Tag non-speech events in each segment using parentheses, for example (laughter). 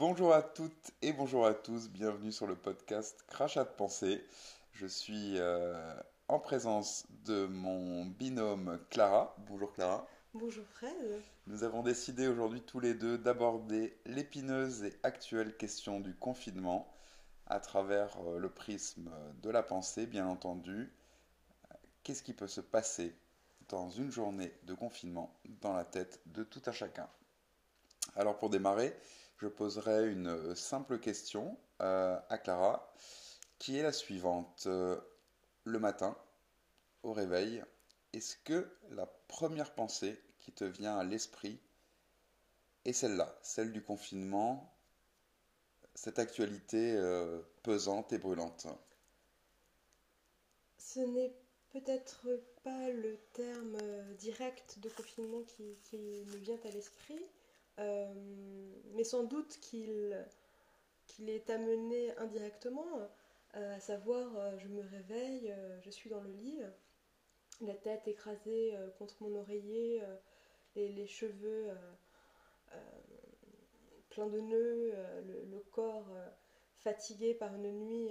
Bonjour à toutes et bonjour à tous, bienvenue sur le podcast Crachat de pensée. Je suis euh, en présence de mon binôme Clara. Bonjour Clara. Bonjour Fred. Nous avons décidé aujourd'hui tous les deux d'aborder l'épineuse et actuelle question du confinement à travers euh, le prisme de la pensée, bien entendu. Qu'est-ce qui peut se passer dans une journée de confinement dans la tête de tout un chacun? Alors pour démarrer, je poserai une simple question euh, à Clara, qui est la suivante. Euh, le matin, au réveil, est-ce que la première pensée qui te vient à l'esprit est celle-là, celle du confinement, cette actualité euh, pesante et brûlante? Ce n'est peut-être pas le terme direct de confinement qui, qui me vient à l'esprit, euh, mais sans doute qu'il qu'il est amené indirectement, euh, à savoir euh, je me réveille, je suis dans le lit, la tête écrasée contre mon oreiller, les, cheveux pleins de nœuds, le, corps fatigué par une nuit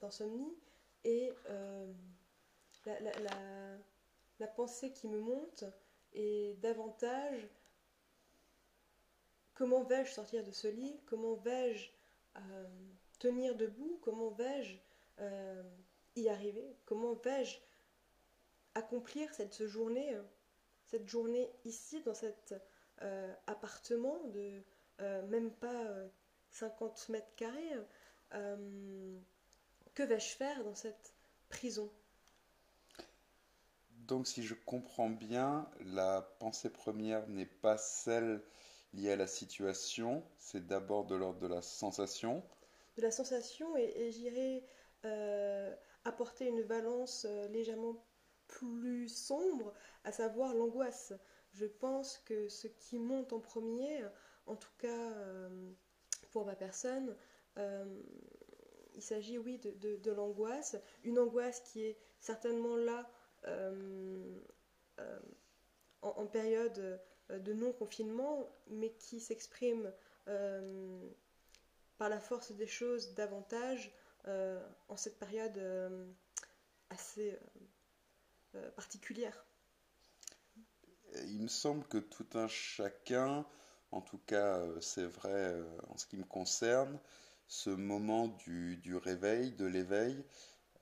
d'insomnie, et la, la, pensée qui me monte est davantage Comment vais-je sortir de ce lit Comment vais-je euh, tenir debout Comment vais-je euh, y arriver Comment vais-je accomplir cette journée, cette journée ici, dans cet euh, appartement de même pas 50 mètres carrés Que vais-je faire dans cette prison? Donc si je comprends bien, la pensée première n'est pas celle lié à la situation, c'est d'abord de l'ordre de la sensation. De la sensation, et, j'irai euh, apporter une valence euh, légèrement plus sombre, à savoir l'angoisse. Je pense que ce qui monte en premier, en tout cas euh, pour ma personne, il s'agit, oui, de, l'angoisse. Une angoisse qui est certainement là en, période de non-confinement, mais qui s'exprime euh, par la force des choses davantage euh, en cette période assez particulière. Il me semble que tout un chacun, en tout cas c'est vrai en ce qui me concerne, ce moment du réveil, de l'éveil,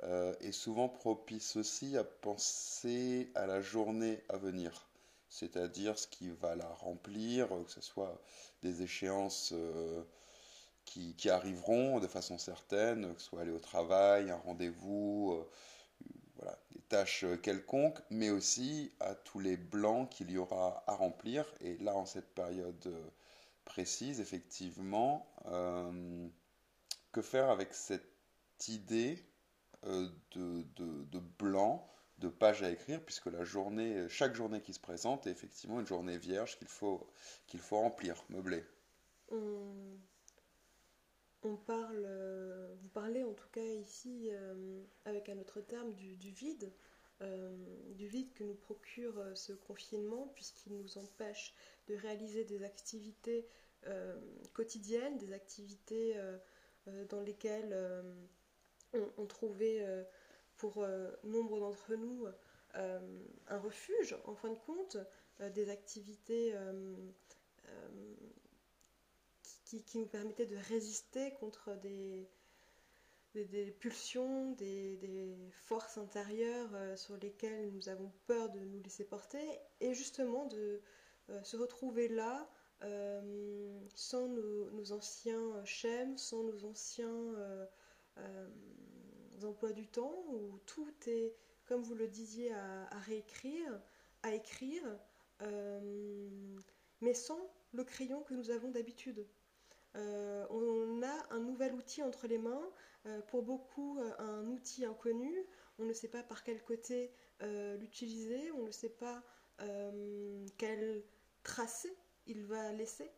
est souvent propice aussi à penser à la journée à venir c'est-à-dire ce qui va la remplir, que ce soit des échéances euh, qui, arriveront de façon certaine, que ce soit aller au travail, un rendez-vous, euh, voilà, des tâches quelconques, mais aussi à tous les blancs qu'il y aura à remplir. Et là, en cette période euh, précise, effectivement, que faire avec cette idée de, de blanc de pages à écrire, puisque la journée, chaque journée qui se présente est effectivement une journée vierge qu'il faut, qu'il faut remplir, meubler. On, parle, vous parlez en tout cas ici, euh, avec un autre terme, du, vide, euh, du vide que nous procure euh, ce confinement, puisqu'il nous empêche de réaliser des activités quotidiennes, des activités dans lesquelles on, trouvait pour euh, nombre d'entre nous euh, un refuge, en fin de compte, euh, des activités qui, nous permettaient de résister contre des, des, pulsions, des, des, forces intérieures sur lesquelles nous avons peur de nous laisser porter, et justement de se retrouver là sans nos, anciens schèmes, sans nos anciens emplois du temps où tout est, comme vous le disiez, à, réécrire, à écrire, euh, mais sans le crayon que nous avons d'habitude. Euh, on a un nouvel outil entre les mains, euh, pour beaucoup un outil inconnu, on ne sait pas par quel côté l'utiliser, on ne sait pas quel tracé il va laisser,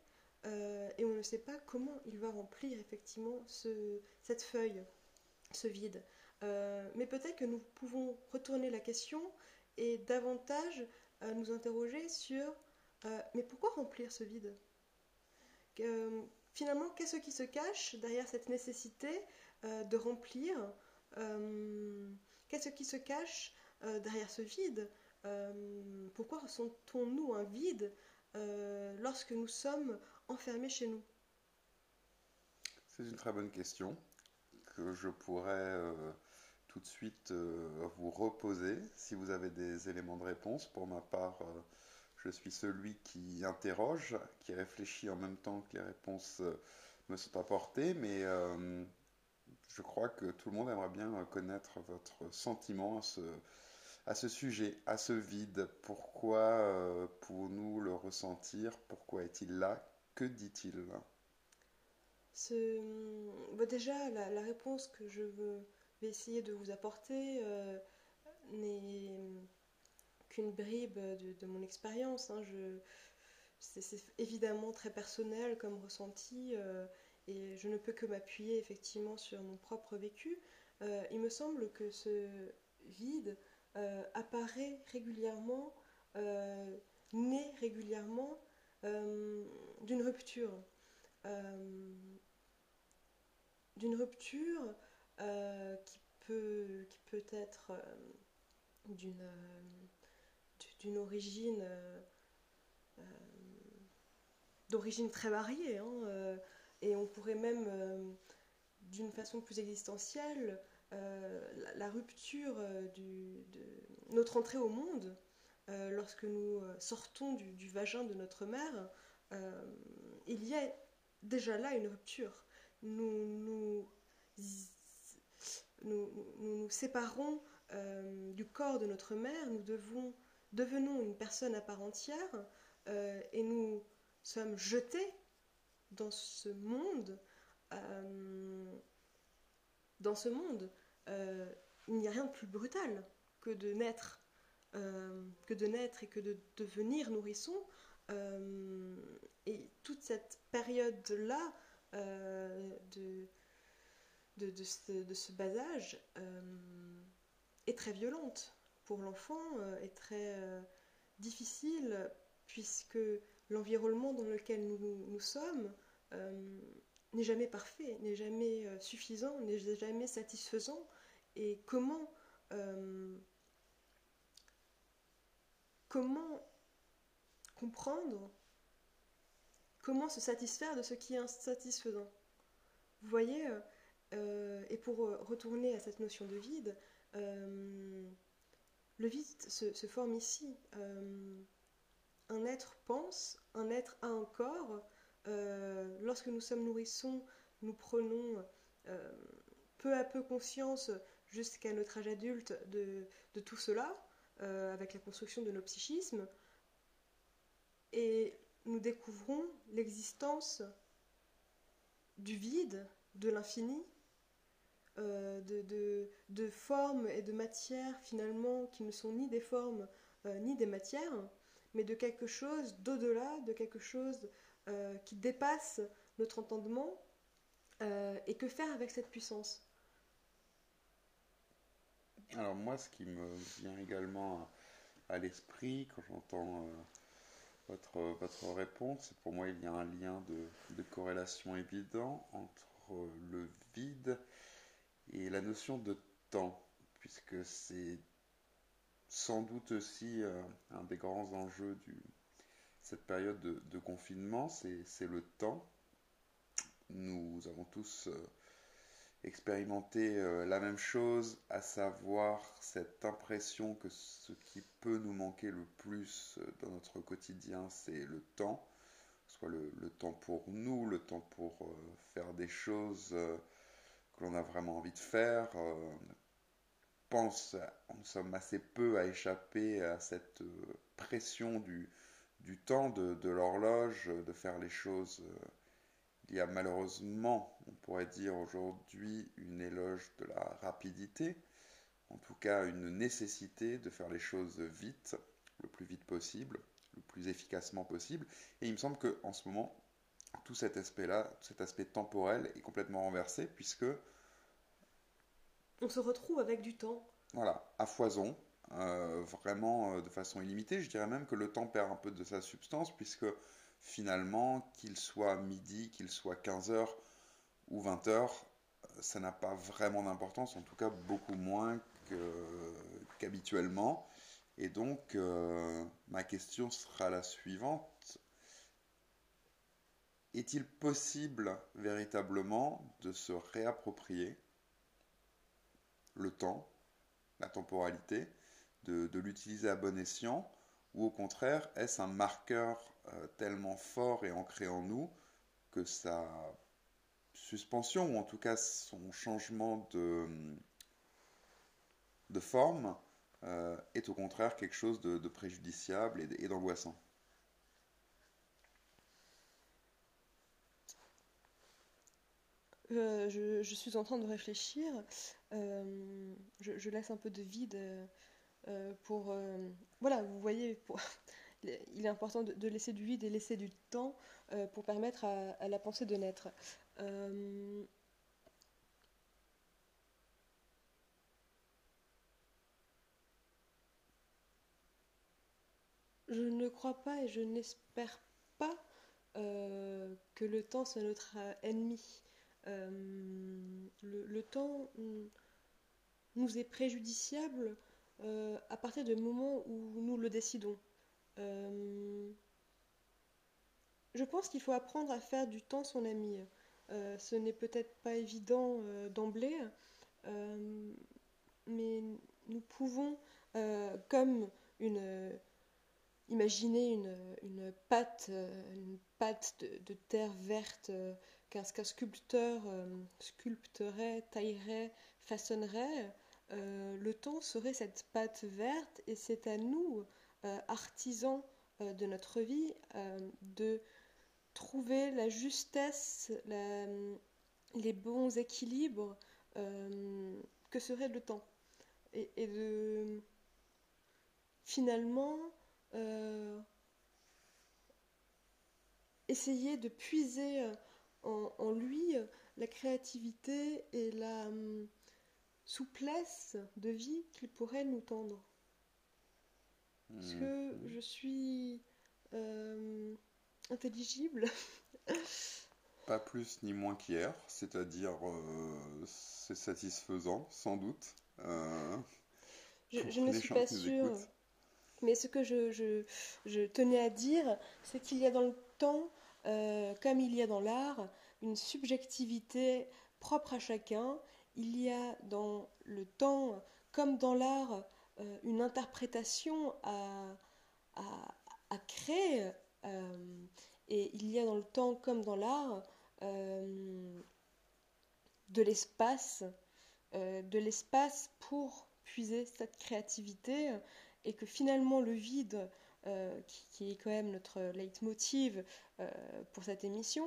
et on ne sait pas comment il va remplir effectivement ce, cette feuille ce vide. Euh, mais peut-être que nous pouvons retourner la question et davantage euh, nous interroger sur euh, mais pourquoi remplir ce vide? Finalement, qu'est-ce qui se cache derrière cette nécessité de remplir? Qu'est-ce qui se cache derrière ce vide? Pourquoi ressentons-nous un vide lorsque nous sommes enfermés chez nous? C'est une très bonne question que je pourrais tout de suite vous reposer si vous avez des éléments de réponse. Pour ma part, je suis celui qui interroge, qui réfléchit en même temps que les réponses euh, me sont apportées, mais euh, je crois que tout le monde aimerait bien connaître votre sentiment à ce, à ce sujet, à ce vide. Pourquoi euh, pour-nous le ressentir? Pourquoi est-il là? Que dit-il? Ce... déjà, la, réponse que je vais essayer de vous apporter n'est qu'une bribe de, mon expérience. Hein. C'est évidemment très personnel comme ressenti euh, et je ne peux que m'appuyer effectivement sur mon propre vécu. Euh, il me semble que ce vide euh, apparaît régulièrement, naît régulièrement d'une rupture. d'une rupture qui, peut, qui peut être d'une d'une origine euh, euh, d'origine très variée hein, euh, et on pourrait même d'une façon plus existentielle la, rupture de notre entrée au monde lorsque nous sortons du, vagin de notre mère il y a déjà là une rupture. Nous, nous, nous, séparons du corps de notre mère, nous devenons une personne à part entière euh, et nous sommes jetés dans ce monde. Euh, dans ce monde, euh, il n'y a rien de plus brutal que de naître, que de naître et que de devenir nourrisson. et toute cette période-là de, de, ce, de, bas âge est très violente pour l'enfant euh, est très euh, difficile puisque l'environnement dans lequel nous, sommes euh, n'est jamais parfait, n'est jamais suffisant, n'est jamais satisfaisant. Et comment, comment comprendre, comment se satisfaire de ce qui est insatisfaisant? Vous voyez, et pour retourner à cette notion de vide, le vide se, forme ici. Euh, un être pense, un être a un corps. Euh, lorsque nous sommes nourrissons, nous prenons euh, peu à peu conscience, jusqu'à notre âge adulte, de, tout cela, avec la construction de nos psychismes. Et nous découvrons l'existence du vide, de l'infini, euh, de, de, formes et de matières finalement qui ne sont ni des formes euh, ni des matières, mais de quelque chose d'au-delà, de quelque chose euh, qui dépasse notre entendement. et que faire avec cette puissance? Alors moi, ce qui me vient également à, l'esprit quand j'entends votre, votre réponse, pour moi il y a un lien de, de corrélation évident entre le vide la notion de temps, puisque c'est sans doute aussi euh, un des grands enjeux de cette période de, confinement, c'est le temps. Nous avons tous euh, expérimenté euh, la même chose, à savoir cette impression que ce qui peut nous manquer le plus dans notre quotidien, c'est le temps, soit le, temps pour nous, le temps pour faire des choses que l'on a vraiment envie de faire. Euh, pense, nous sommes assez peu à échapper à cette euh, pression du, du temps, de, de l'horloge, de faire les choses. Euh, il y a malheureusement, on pourrait dire aujourd'hui, une éloge de la rapidité, en tout cas une nécessité de faire les choses vite, le plus vite possible, le plus efficacement possible. Et il me semble qu'en ce moment, tout cet aspect-là, cet aspect temporel est complètement renversé puisque on se retrouve avec du temps. Voilà, à foison. vraiment de façon illimitée. Je dirais même que le temps perd un peu de sa substance, puisque finalement, qu'il soit midi, qu'il soit 15 heures ou 20 heures, ça n'a pas vraiment d'importance, en tout cas beaucoup moins qu'habituellement. Et donc, euh, ma question sera la suivante. Est-il possible véritablement de se réapproprier le temps, la temporalité, de, l'utiliser à bon escient, ou au contraire, est-ce un marqueur euh, tellement fort et ancré en nous que sa suspension, ou en tout cas son changement de, forme, euh, est au contraire quelque chose de, préjudiciable et, d'angoissant? Euh, je, suis en train de réfléchir. Euh, je, laisse un peu de vide pour... voilà, vous voyez, (laughs) il est important de, laisser du vide et laisser du temps pour permettre à, la pensée de naître. Je ne crois pas et je n'espère pas euh, que le temps soit notre ennemi. Euh, le, temps nous est préjudiciable euh, à partir du moment où nous le décidons. je pense qu'il faut apprendre à faire du temps son ami. ce n'est peut-être pas évident d'emblée, mais nous pouvons, comme une Imaginez une, pâte, euh, une pâte de, terre verte euh, qu'un sculpteur euh, sculpterait, taillerait, façonnerait. le temps serait cette pâte verte et c'est à nous, artisans de notre vie, de trouver la justesse, les bons équilibres que serait le temps. Et, de finalement euh, essayer de puiser euh, en, lui euh, la créativité et la hum, souplesse de vie qu'il pourrait nous tendre. Est-ce que mmh. je suis intelligible (laughs) Pas plus ni moins qu'hier, c'est-à-dire c'est satisfaisant, sans doute. je, ne suis pas sûre. Mais ce que je, tenais à dire, c'est qu'il y a dans le temps, euh, comme il y a dans l'art, une subjectivité propre à chacun. Il y a dans le temps, comme dans l'art, euh, une interprétation à, créer. Euh, et il y a dans le temps, comme dans l'art, de l'espace, de l'espace pour puiser cette créativité et que finalement le vide, euh, qui, est quand même notre leitmotiv pour cette émission,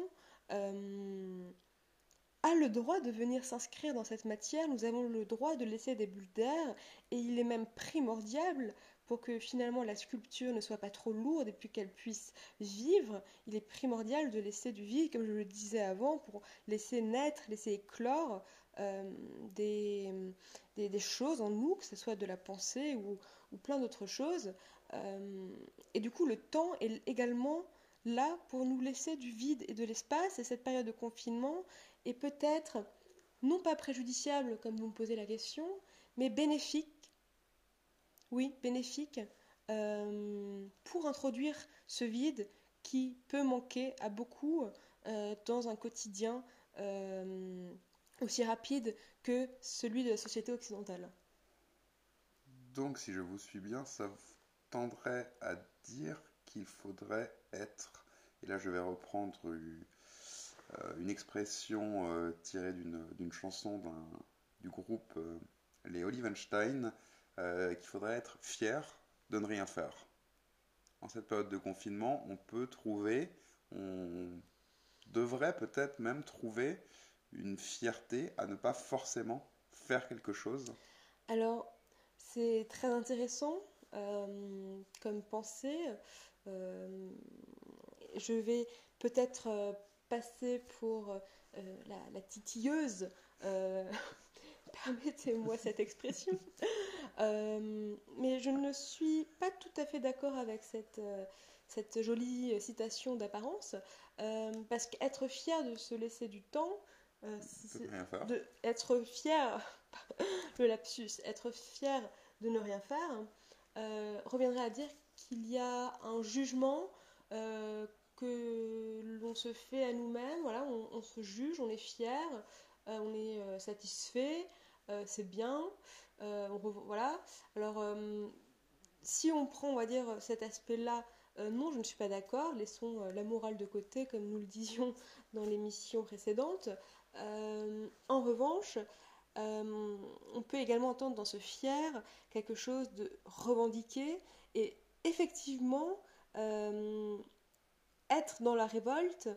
euh, a le droit de venir s'inscrire dans cette matière, nous avons le droit de laisser des bulles d'air, et il est même primordial pour que finalement la sculpture ne soit pas trop lourde et puis qu'elle puisse vivre, il est primordial de laisser du vide, comme je le disais avant, pour laisser naître, laisser éclore des, des, choses en nous, que ce soit de la pensée ou, plein d'autres choses. Euh, et du coup, le temps est également là pour nous laisser du vide et de l'espace. Et cette période de confinement est peut-être non pas préjudiciable, comme vous me posez la question, mais bénéfique. Oui, bénéfique euh, pour introduire ce vide qui peut manquer à beaucoup euh, dans un quotidien aussi rapide que celui de la société occidentale. Donc, si je vous suis bien, ça tendrait à dire qu'il faudrait être, et là je vais reprendre une, euh, expression euh, tirée d'une chanson du groupe euh, les Olivenstein, qu'il faudrait être fier de ne rien faire. En cette période de confinement, on peut trouver, on devrait peut-être même trouver une fierté à ne pas forcément faire quelque chose. Alors, c'est très intéressant euh, comme pensée. Euh, je vais peut-être euh, passer pour la, titilleuse, (laughs) permettez-moi (laughs) cette expression, mais je ne suis pas tout à fait d'accord avec cette, cette jolie citation d'apparence, parce qu'être fier de se laisser du temps, de être fier, (laughs) le lapsus, être fier de ne rien faire, reviendrait à dire qu'il y a un jugement que l'on se fait à nous-mêmes, voilà, on, se juge, on est fier, euh, on est euh, satisfait, euh, c'est bien, voilà. Alors, si on prend, on va dire, cet aspect-là, non, je ne suis pas d'accord, laissons la morale de côté, comme nous le disions dans l'émission précédente. en revanche, on peut également entendre dans ce fier quelque chose de revendiqué et effectivement, être dans la révolte,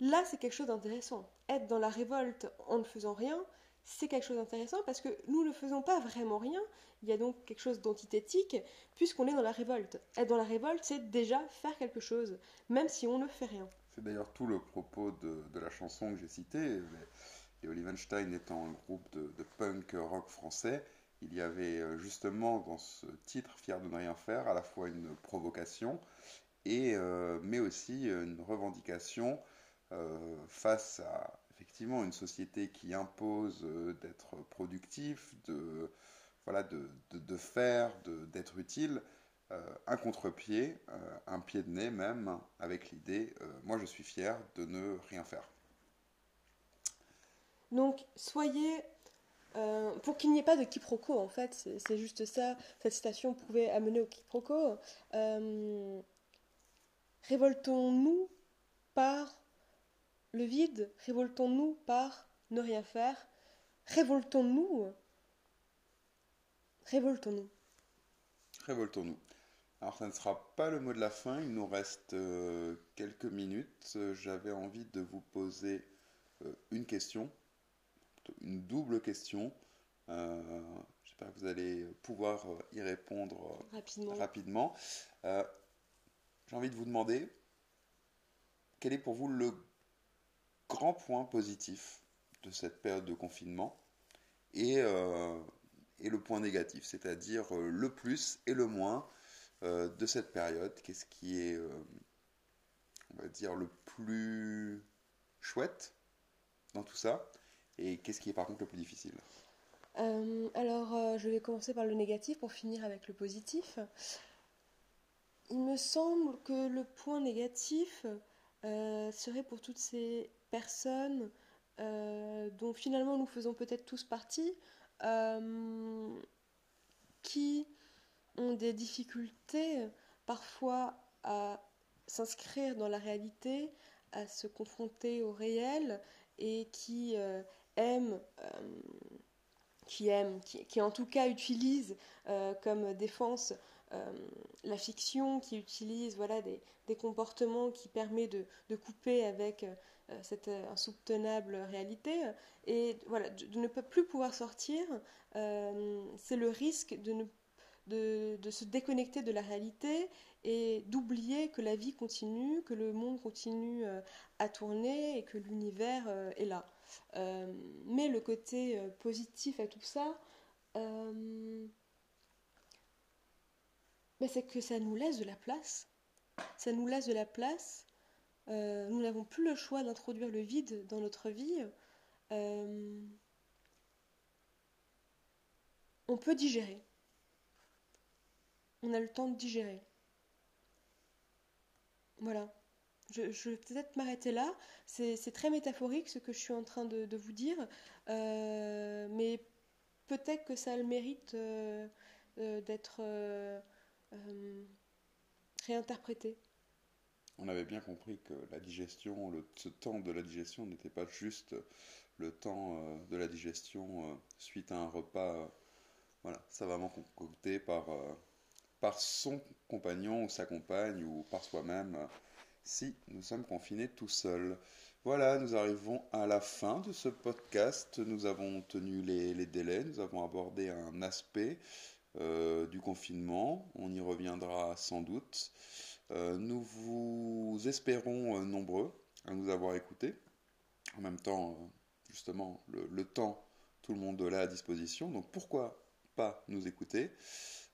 là c'est quelque chose d'intéressant. Être dans la révolte en ne faisant rien, c'est quelque chose d'intéressant parce que nous ne faisons pas vraiment rien. Il y a donc quelque chose d'antithétique puisqu'on est dans la révolte. Être dans la révolte, c'est déjà faire quelque chose, même si on ne fait rien. C'est d'ailleurs tout le propos de, la chanson que j'ai citée. Et Olivenstein étant un groupe de, punk rock français, il y avait euh, justement dans ce titre, Fier de ne rien faire, à la fois une provocation et, euh, mais aussi une revendication euh, face à effectivement une société qui impose d'être productif, de, faire, d'être utile, un contre-pied, un pied de nez même, avec l'idée, moi je suis fier de ne rien faire. Donc soyez pour qu'il n'y ait pas de quiproquo, en fait, c'est juste ça. Cette citation pouvait amener au quiproquo. Révoltons-nous par le vide Révoltons-nous par ne rien faire Révoltons-nous Révoltons-nous. Révoltons-nous. Alors ça ne sera pas le mot de la fin, il nous reste euh, quelques minutes. J'avais envie de vous poser euh, une question, une double question. Euh, j'espère que vous allez pouvoir y répondre rapidement. rapidement. J'ai envie de vous demander quel est pour vous le grand point positif de cette période de confinement et, euh, et le point négatif, c'est-à-dire euh, le plus et le moins euh, de cette période? Qu'est-ce qui est, on va dire, le plus chouette dans tout ça? Et qu'est-ce qui est par contre le plus difficile alors, je vais commencer par le négatif pour finir avec le positif. Il me semble que le point négatif euh, serait pour toutes ces personnes euh, dont finalement nous faisons peut-être tous partie, euh, qui ont des difficultés parfois à s'inscrire dans la réalité, à se confronter au réel et qui aiment qui aiment, qui, en tout cas utilisent comme défense euh, la fiction qui utilise voilà, des, comportements qui permettent de, couper avec euh, cette insoutenable réalité et voilà, de, ne plus pouvoir sortir, euh, c'est le risque de, ne, de, de, se déconnecter de la réalité et d'oublier que la vie continue, que le monde continue à tourner et que l'univers est là. Mais le côté positif à tout ça, mais c'est que ça nous laisse de la place. Ça nous laisse de la place. Euh, nous n'avons plus le choix d'introduire le vide dans notre vie. Euh, on peut digérer. On a le temps de digérer. Voilà. Je, vais peut-être m'arrêter là. C'est très métaphorique ce que je suis en train de, vous dire. Euh, mais peut-être que ça a le mérite d'être euh, réinterpréter. On avait bien compris que la digestion, ce temps de la digestion n'était pas juste le temps euh, de la digestion euh, suite à un repas, voilà, savamment concocté par, par son compagnon ou sa compagne ou par soi-même si nous sommes confinés tout seuls. Voilà, nous arrivons à la fin de ce podcast. Nous avons tenu les, délais, nous avons abordé un aspect euh, du confinement. On y reviendra sans doute. Euh, nous vous espérons euh, nombreux à nous avoir écoutés. En même temps, justement, le, temps, tout le monde l'a à disposition. Donc pourquoi pas nous écouter?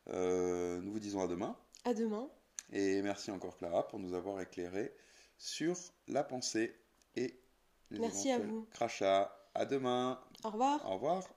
Nous vous disons à demain. À demain. Et merci encore Clara pour nous avoir éclairé sur la pensée et les Merci à vous. crachats. À demain. Au revoir. Au revoir.